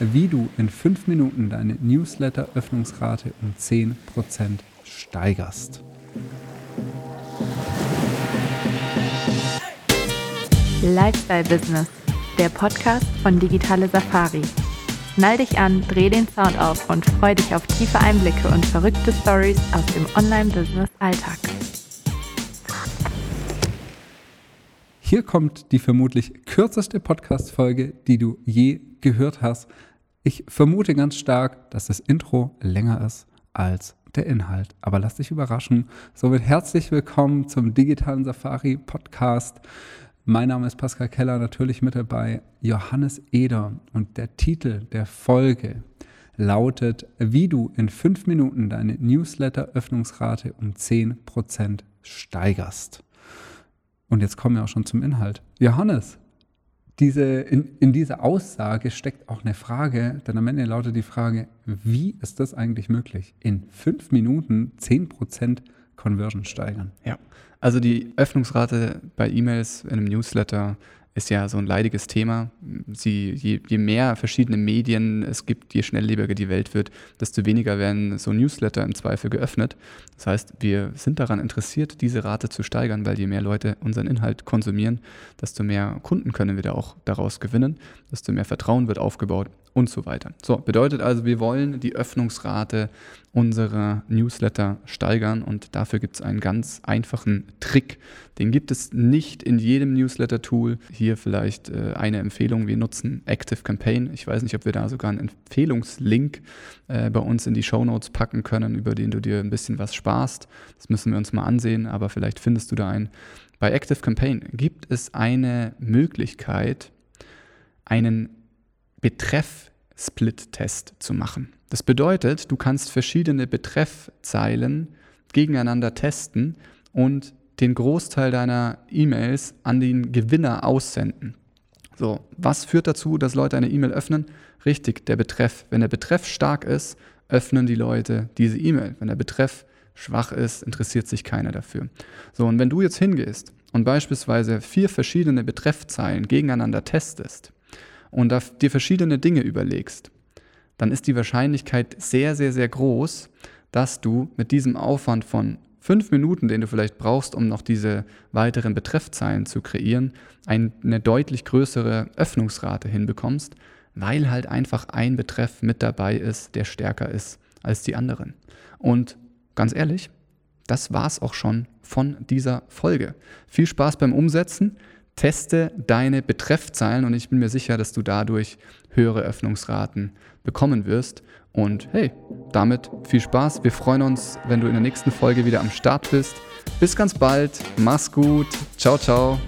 wie du in fünf Minuten deine Newsletter-Öffnungsrate um 10% steigerst. Lifestyle Business, der Podcast von Digitale Safari. Schnall dich an, dreh den Sound auf und freu dich auf tiefe Einblicke und verrückte Stories aus dem Online-Business-Alltag. Hier kommt die vermutlich kürzeste Podcast-Folge, die du je gehört hast. Ich vermute ganz stark, dass das Intro länger ist als der Inhalt. Aber lass dich überraschen. Somit herzlich willkommen zum digitalen Safari Podcast. Mein Name ist Pascal Keller, natürlich mit dabei Johannes Eder und der Titel der Folge lautet, wie du in fünf Minuten deine Newsletter-Öffnungsrate um 10% steigerst. Und jetzt kommen wir auch schon zum Inhalt. Johannes, diese, in, in dieser Aussage steckt auch eine Frage, denn am Ende lautet die Frage, wie ist das eigentlich möglich? In fünf Minuten 10% Conversion steigern. Ja, also die Öffnungsrate bei E-Mails in einem Newsletter ist ja so ein leidiges Thema. Sie, je, je, mehr verschiedene Medien es gibt, je schnelllebiger die Welt wird, desto weniger werden so Newsletter im Zweifel geöffnet. Das heißt, wir sind daran interessiert, diese Rate zu steigern, weil je mehr Leute unseren Inhalt konsumieren, desto mehr Kunden können wir da auch daraus gewinnen, desto mehr Vertrauen wird aufgebaut und so weiter. So, bedeutet also, wir wollen die Öffnungsrate unserer Newsletter steigern und dafür gibt es einen ganz einfachen Trick. Den gibt es nicht in jedem Newsletter-Tool. Hier vielleicht äh, eine Empfehlung. Wir nutzen Active Campaign. Ich weiß nicht, ob wir da sogar einen Empfehlungslink äh, bei uns in die Show Notes packen können, über den du dir ein bisschen was sparst. Das müssen wir uns mal ansehen, aber vielleicht findest du da einen. Bei Active Campaign gibt es eine Möglichkeit, einen Betreff-Split-Test zu machen. Das bedeutet, du kannst verschiedene Betreffzeilen gegeneinander testen und den Großteil deiner E-Mails an den Gewinner aussenden. So, was führt dazu, dass Leute eine E-Mail öffnen? Richtig, der Betreff. Wenn der Betreff stark ist, öffnen die Leute diese E-Mail. Wenn der Betreff schwach ist, interessiert sich keiner dafür. So, und wenn du jetzt hingehst und beispielsweise vier verschiedene Betreffzeilen gegeneinander testest, und dir verschiedene Dinge überlegst, dann ist die Wahrscheinlichkeit sehr, sehr, sehr groß, dass du mit diesem Aufwand von fünf Minuten, den du vielleicht brauchst, um noch diese weiteren Betreffzeilen zu kreieren, eine deutlich größere Öffnungsrate hinbekommst, weil halt einfach ein Betreff mit dabei ist, der stärker ist als die anderen. Und ganz ehrlich, das war's auch schon von dieser Folge. Viel Spaß beim Umsetzen. Teste deine Betreffzeilen und ich bin mir sicher, dass du dadurch höhere Öffnungsraten bekommen wirst. Und hey, damit viel Spaß. Wir freuen uns, wenn du in der nächsten Folge wieder am Start bist. Bis ganz bald. Mach's gut. Ciao, ciao.